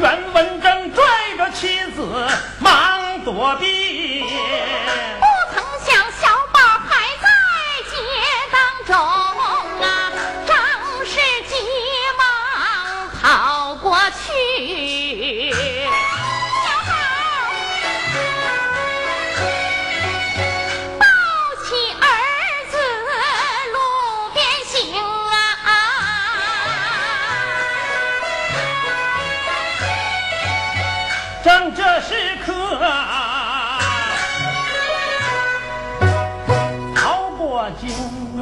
袁文正拽着妻子忙躲避。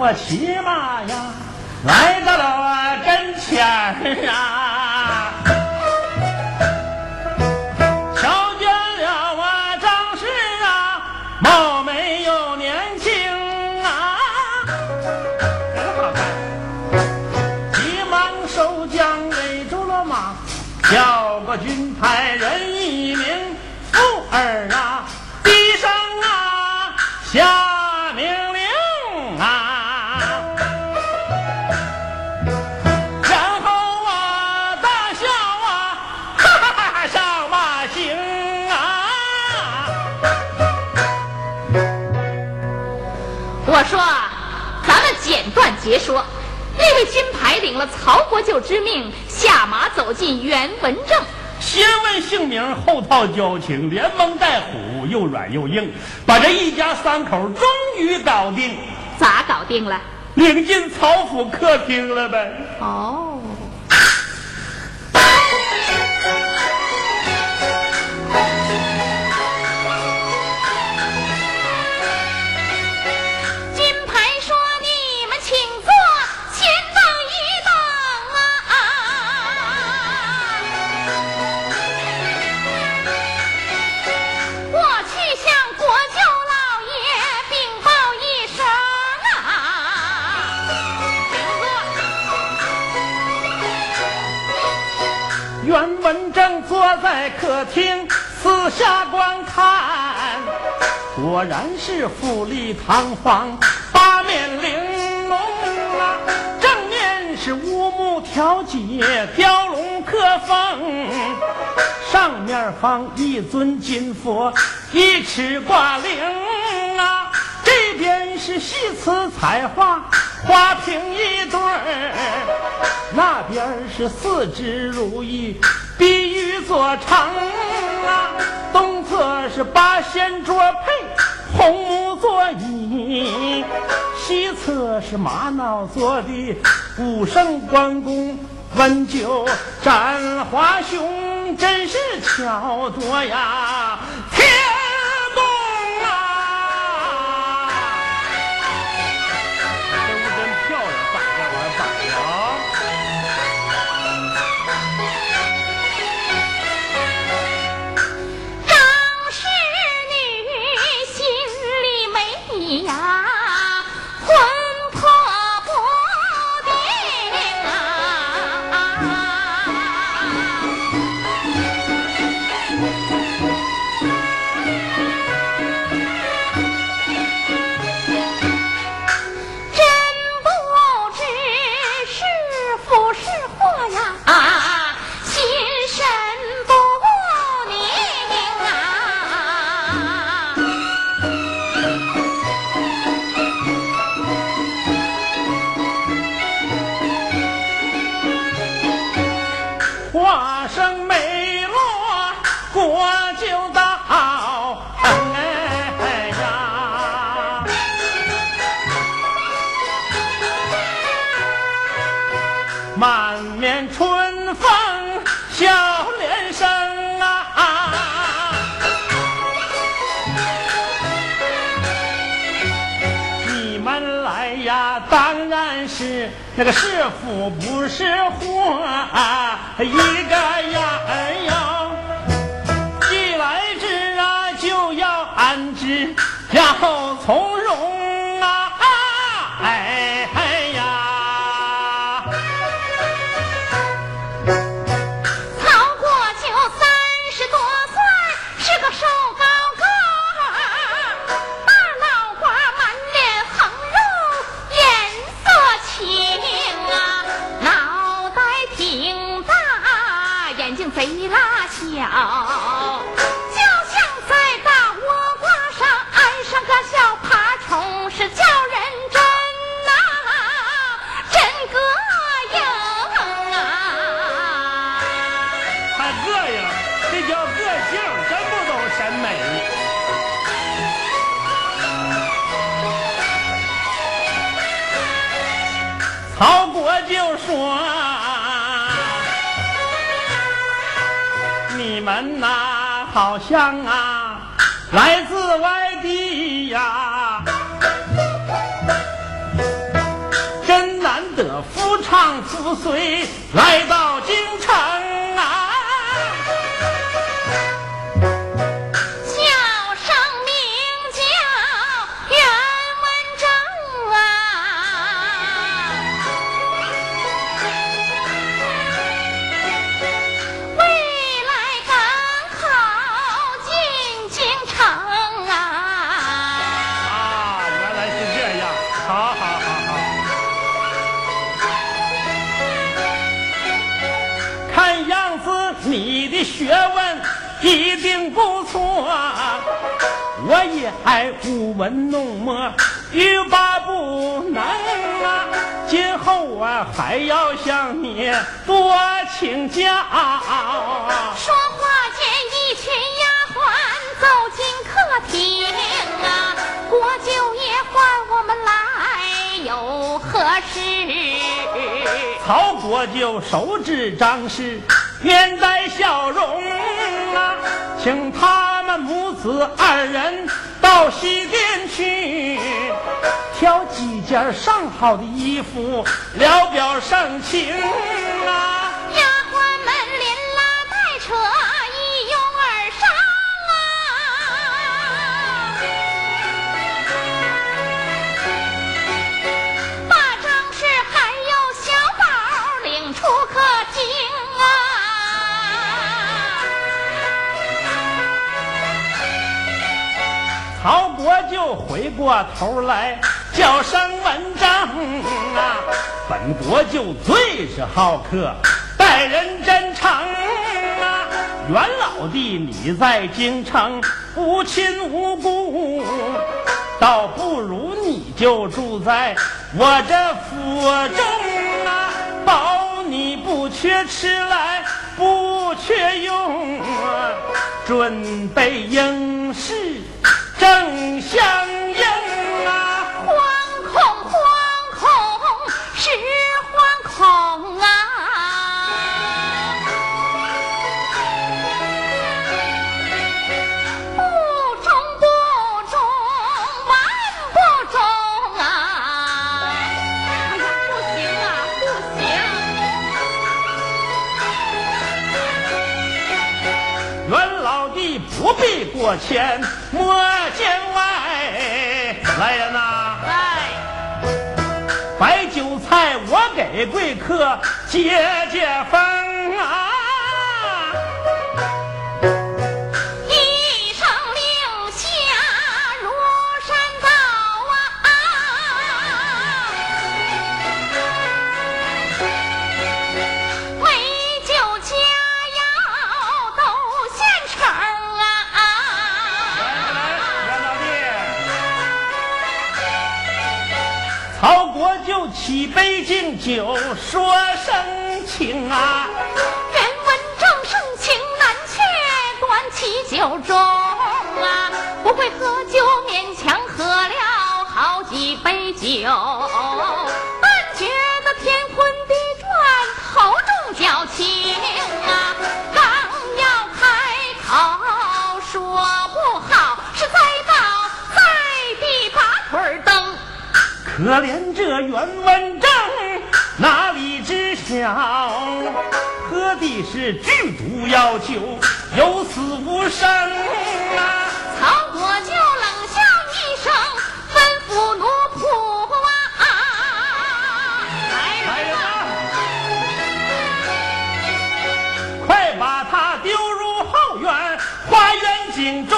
我骑马呀，来到了我跟前儿啊，瞧见了我张氏啊，貌美又年轻啊，真好看。急忙收缰围住了马，叫个军派人一名，妇儿啊，低声啊下简短截说。那位金牌领了曹国舅之命，下马走进袁文正。先问姓名，后套交情，连蒙带唬，又软又硬，把这一家三口终于搞定，咋搞定了？领进曹府客厅了呗。哦，袁文正坐在客厅，四下观看，果然是富丽堂皇，八面玲珑啊！正面是乌木条解，雕龙刻凤，上面放一尊金佛，一尺挂铃啊！这边是细瓷彩画，花瓶一对儿。那边是四只如意，碧玉做成啊；东侧是八仙桌配红木座椅，西侧是玛瑙做的武圣关公温酒斩华雄，真是巧夺呀天哎呀，当然是那个是福不是祸啊！一个呀，哎呀，既来之啊就要安之，要从容们呐，好像啊，来自外地呀，真难得夫唱妇随来到京城定不错，我也还舞文弄墨，欲罢不能啊！今后啊还要向你多请教。说话间，一群丫鬟走进客厅啊，国舅爷唤我们来有何事？曹国舅手指张氏，面带笑容啊，请他们母子二人到西边去，挑几件上好的衣服，聊表盛情啊。回过头来叫声文章啊，本国就最是好客，待人真诚啊。袁老弟，你在京城无亲无故，倒不如你就住在我这府中啊，保你不缺吃来，不缺用，准备应试正相应啊。惶恐惶恐是惶恐啊！不中不中，万不中啊！不行啊，不行！袁老弟不必过谦，莫。来人呐，来，摆酒菜我给贵客解解风几杯敬酒，说声情啊。人文正盛情难却，端起酒盅啊！不会喝酒，勉强喝了好几杯酒，但觉得天昏地转，头重脚轻可怜这袁文正哪里知晓，喝的是剧毒药酒，有死无生啊！曹国舅冷笑一声，吩咐奴仆啊，来来人快把他丢入后院花园井中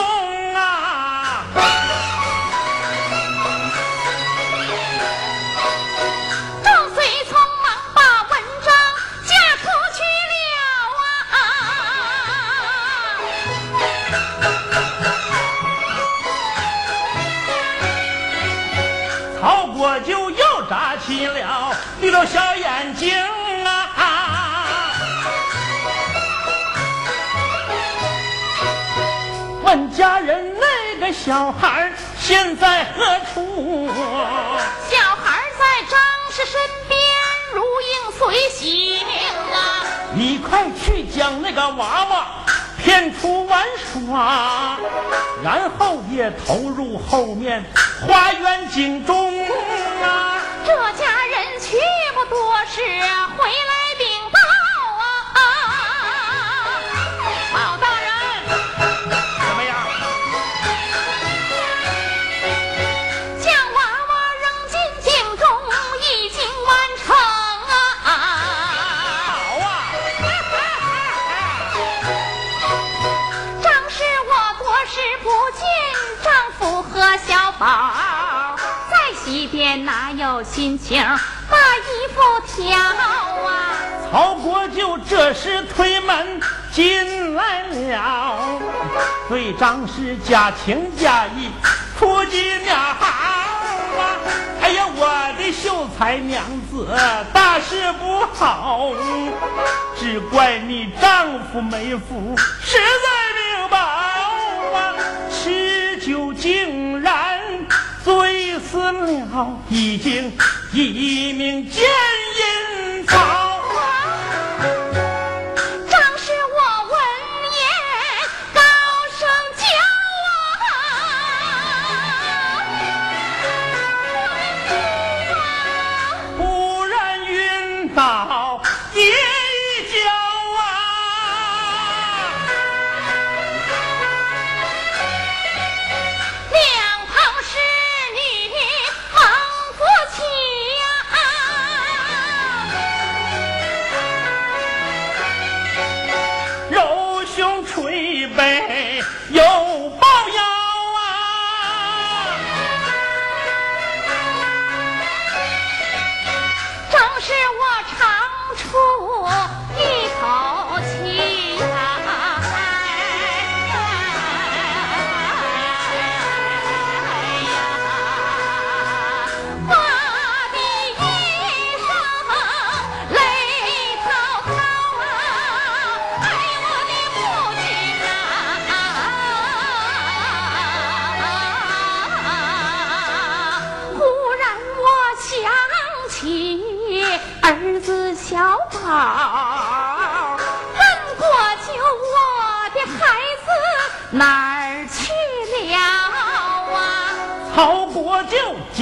投入后面花园景宝在西边哪有心情把衣服挑啊？曹国舅这时推门进来了，对张氏假情假意，夫妻俩好啊！哎呀，我的秀才娘子大事不好，只怪你丈夫没福，实在命薄啊！吃酒敬。死了，已经一命见阴曹。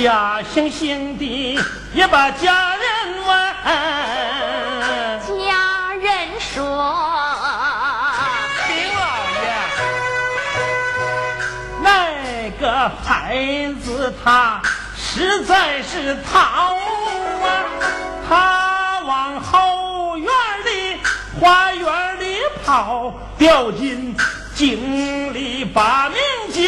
家乡兄弟也把家人问，家人说：“丁老爷，那个孩子他实在是淘啊，他往后院里花园里跑，掉进井里把命交。”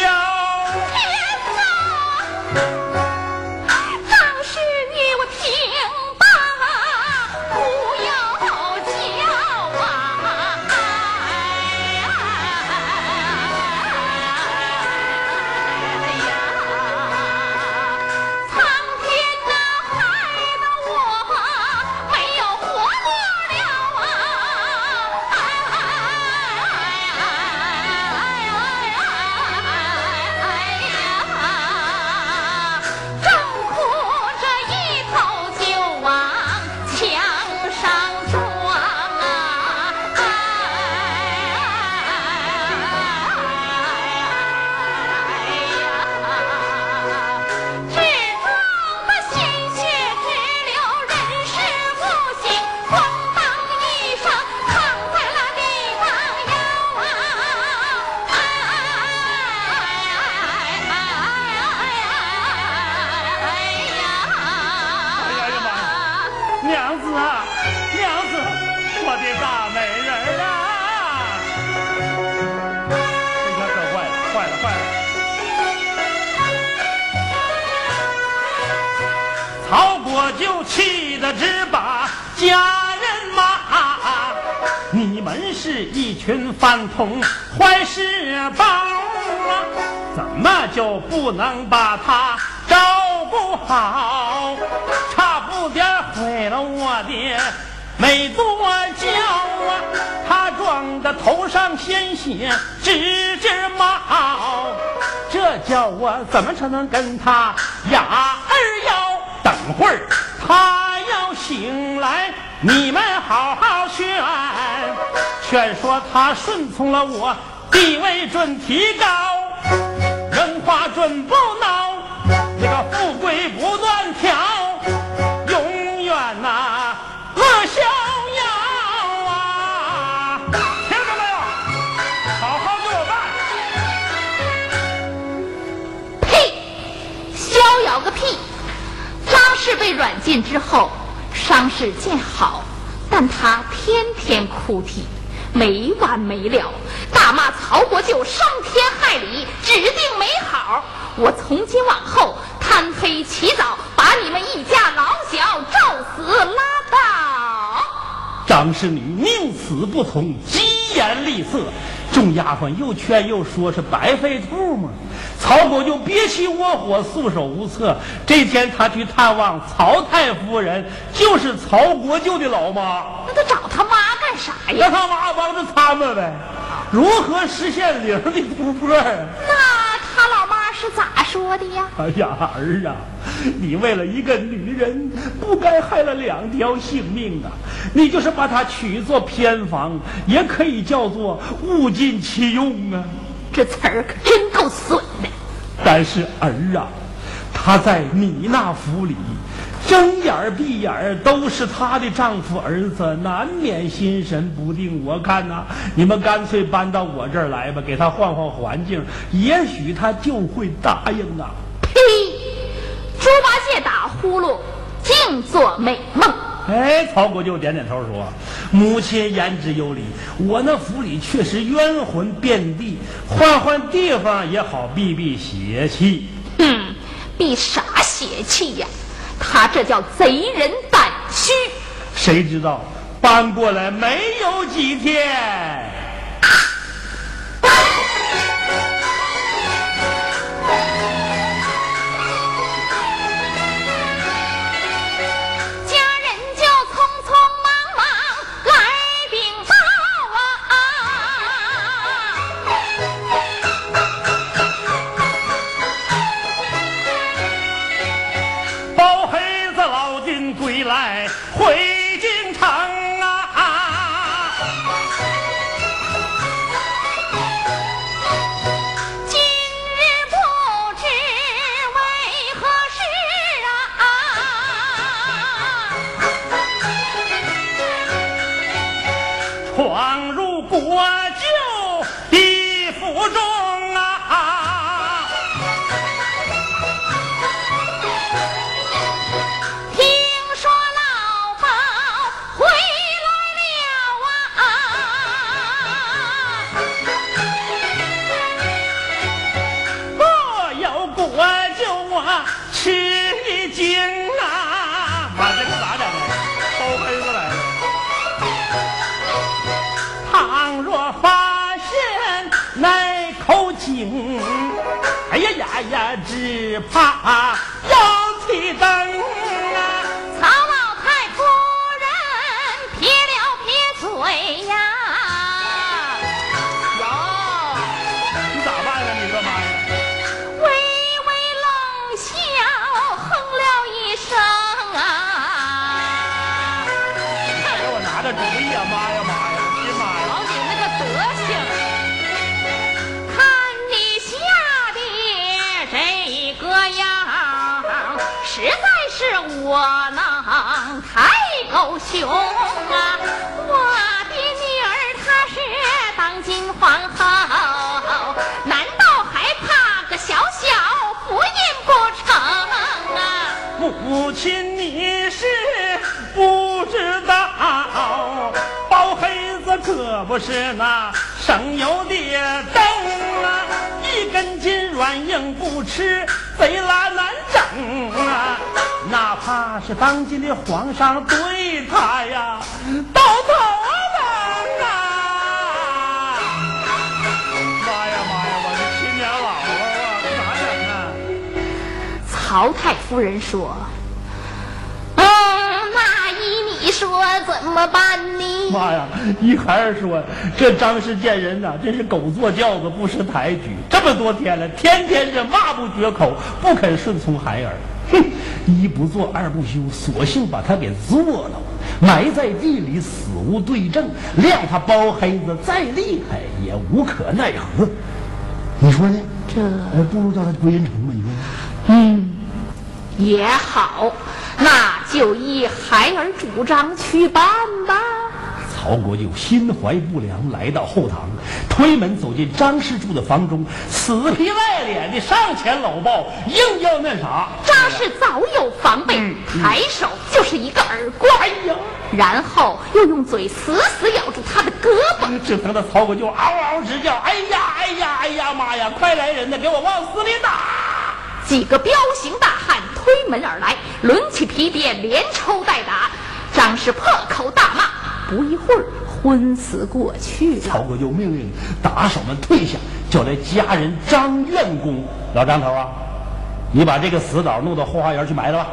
群饭桶坏事包啊！怎么就不能把他照顾好？差不点毁了我的美多娇啊！他撞得头上鲜血直直冒，这叫我怎么才能跟他哑儿腰？等会儿。他要醒来，你们好好劝，劝说他顺从了我，地位准提高，人话准不孬，这个富贵不断挑，永远呐乐逍遥啊！听着没有？好好给我办。呸！逍遥个屁！张氏被软禁之后，伤势渐好，但他天天哭啼，没完没了，大骂曹国舅伤天害理，指定没好。我从今往后贪黑起早，把你们一家老小照死拉倒。张氏女宁死不从，疾言厉色。众丫鬟又劝又说，是白费兔嘛。曹国舅憋气窝火，束手无策。这天他去探望曹太夫人，就是曹国舅的老妈，那他找他妈啥呀？让他妈帮着参谋呗。如何实现零的突破啊？那他老妈是咋说的呀？哎呀，儿啊，你为了一个女人，不该害了两条性命啊！你就是把她娶做偏房，也可以叫做物尽其用啊。这词儿可真够损的。但是儿啊，他在你那府里，睁眼儿闭眼儿都是她的丈夫儿子，难免心神不定。我看呐、你们干脆搬到我这儿来吧，给她换换环境，也许她就会答应啊。呸！猪八戒打呼噜，净做美梦。哎，曹国舅点点头说：“母亲言之有理，我那府里确实冤魂遍地，换换地方也好避避邪气。哼，避啥邪气呀？他这叫贼人胆虚。谁知道搬过来没有几天，吃惊穷啊！我的女儿她是当今皇后，难道还怕个小小福音不成啊？母亲，你是不知道，包黑子可不是那省油的灯啊，一根筋软硬不吃，贼拉难整啊！哪怕是当今的皇上对他呀，都头疼啊！妈呀妈呀，我这亲娘姥姥啊，咋整啊？曹太夫人说：“嗯，那依你说怎么办呢？妈呀！一孩儿说，这张氏见人呐、真是狗坐轿子不识抬举。这么多天了，天天是骂不绝口，不肯顺从孩儿。哼，一不做二不休，索性把他给做了，埋在地里，死无对证。谅他包黑子再厉害，也无可奈何。你说呢？这不如叫他归人城吧？你说？嗯，也好，那就依孩儿主张去办吧。曹国舅心怀不良，来到后堂，推门走进张氏住的房中，死皮赖脸的上前搂抱，硬要那啥。张氏早有防备，抬手就是一个耳光，哎呀，然后又用嘴死死咬住他的胳膊，这疼的曹国舅嗷嗷直叫：“哎呀，哎呀，哎呀妈呀！快来人呐，给我往死里打！”几个彪形大汉推门而来，抡起皮鞭连抽带打，张氏破口大骂。不一会儿，昏死过去了。曹国就命令打手们退下，叫来家人张院公。老张头啊，你把这个死枣弄到后花园去埋了吧。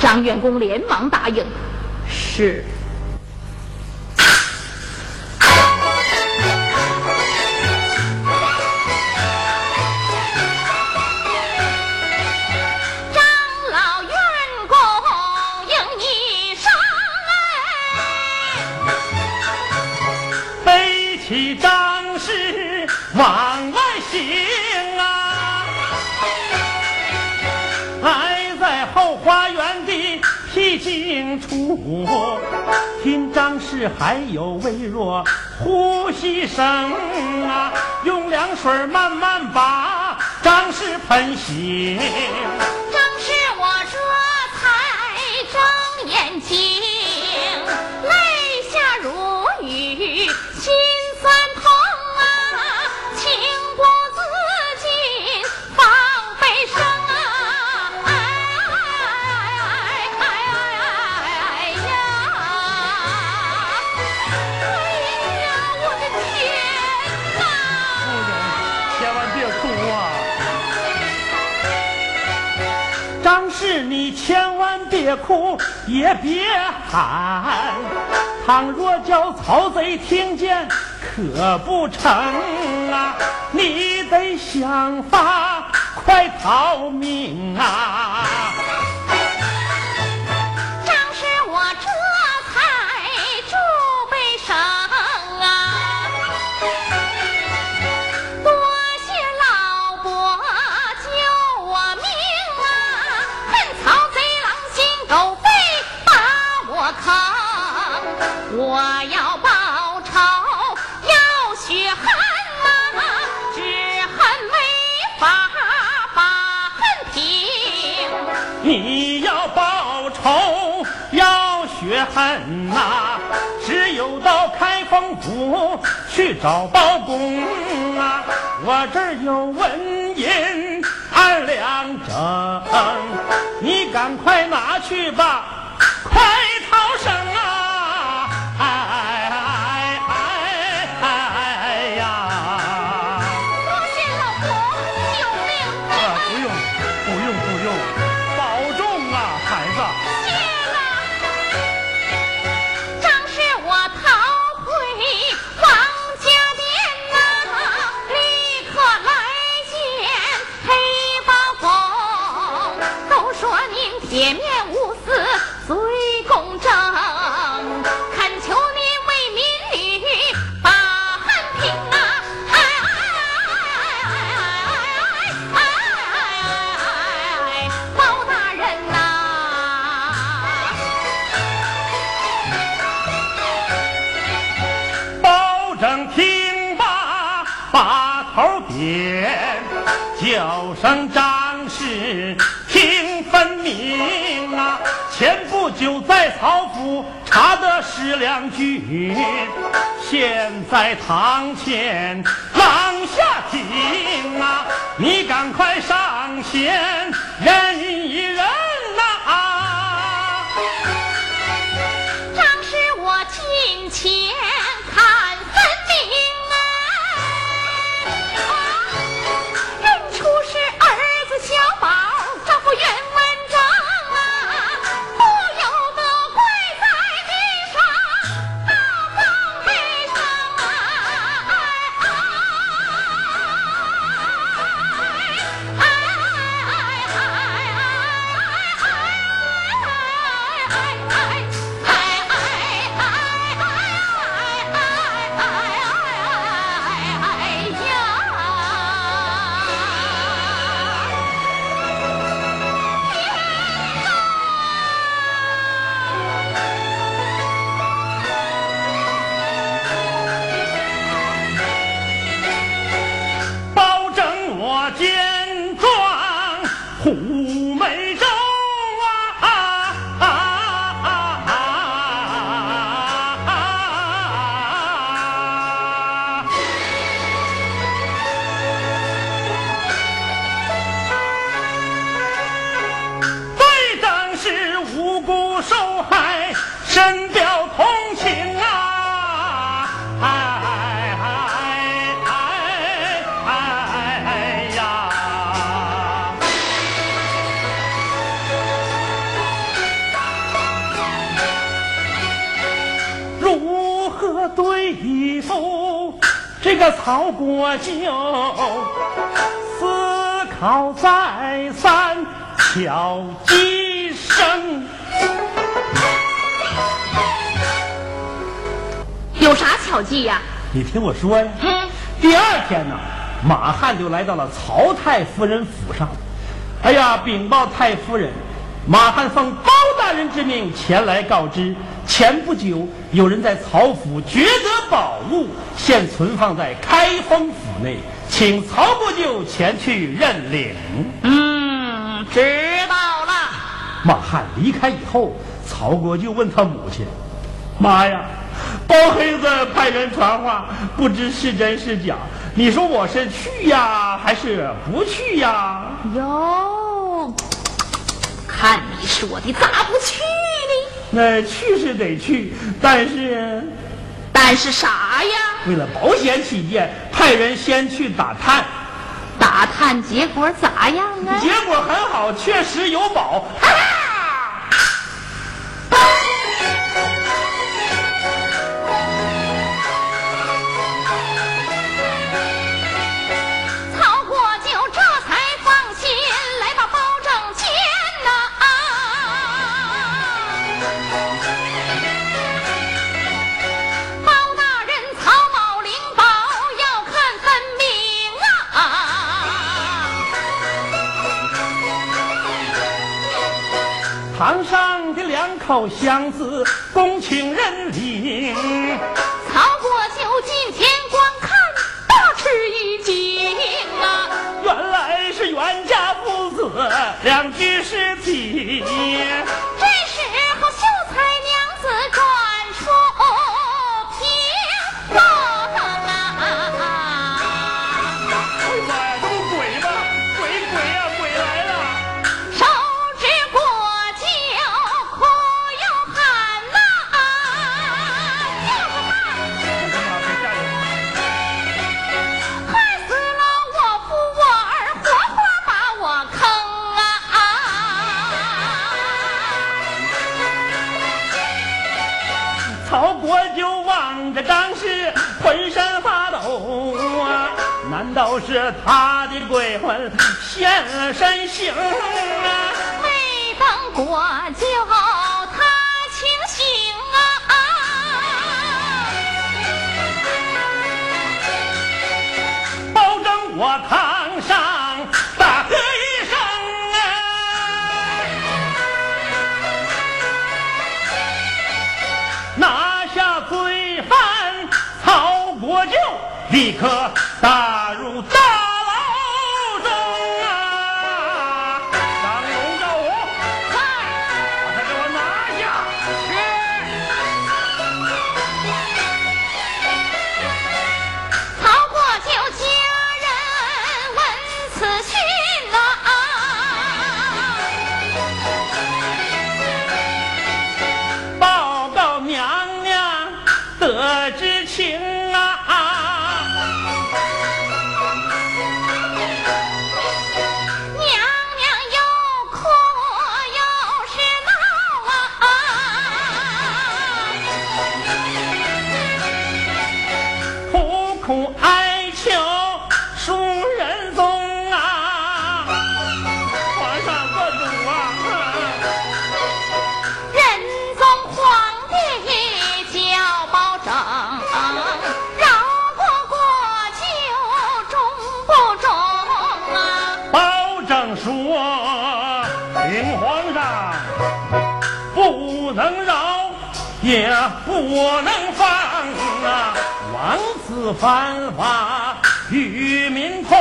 张院公连忙答应：“是。”花园的僻静处，听张氏还有微弱呼吸声啊！用凉水慢慢把张氏喷醒。你千万别哭，也别喊。倘若叫曹贼听见，可不成啊！你得想法快逃命啊！恨呐，只有到开封府去找包公啊！我这儿有文银二两整，你赶快拿去吧，快逃生铁面十两军，现在堂前廊下听啊！你赶快上前人曹国舅思考再三，巧计生。有啥巧计呀？你听我说呀。嗯。第二天呢，马汉就来到了曹太夫人府上。哎呀，禀报太夫人，马汉奉包大人之命前来告知。前不久，有人在曹府掘得宝物，现存放在开封府内，请曹国舅前去认领。嗯，知道了。马汉离开以后，曹国舅问他母亲：“妈呀，包黑子派人传话，不知是真是假？你说我是去呀，还是不去呀？”哟，看你说的，咋不去？那去是得去，但是，但是啥呀？为了保险起见，派人先去打探。打探结果咋样啊？结果很好，确实有宝。堂老箱子，恭请认领。曹国舅今天观看，大吃一惊啊！原来是袁家父子两具尸体。如。皇上不能饶，也不能放啊！王子犯法与民同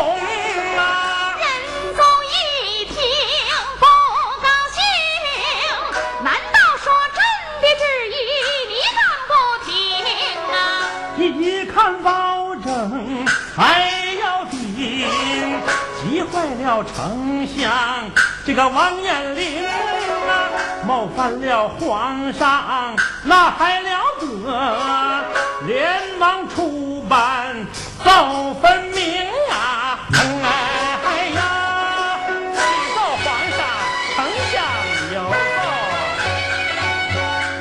啊！仁宗一听不高兴，难道说朕的旨意你敢不听啊？一看保证还要顶，急坏了丞相这个王延龄啊，冒犯了皇上，那还了得？连忙出版奏分明啊！哎呀，启奏皇上，丞相有。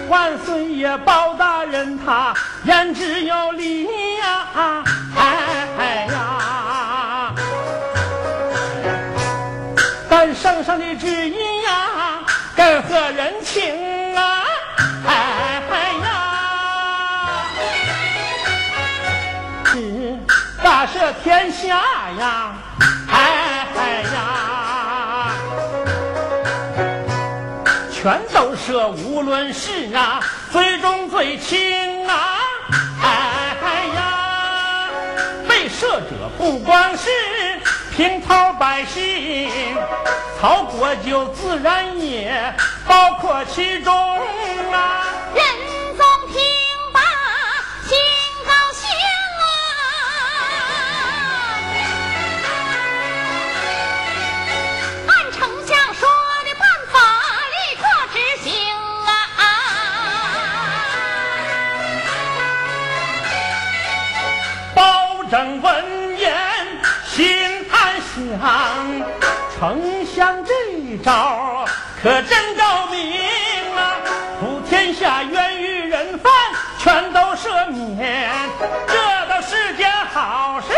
万岁爷包大人他言之有理呀、哎跟何人情啊？哎呀，是大赦天下呀！哎呀。全都赦，无论是啊，最重最轻啊！哎呀，被赦者不光是平头百姓，曹国就自然也包括其中啊！仁宗听罢心高兴啊，按丞相说的办法立刻执行啊！包拯闻言心暗想，丞相这招可真高明啊！普天下冤狱人犯全都赦免，这都是件好事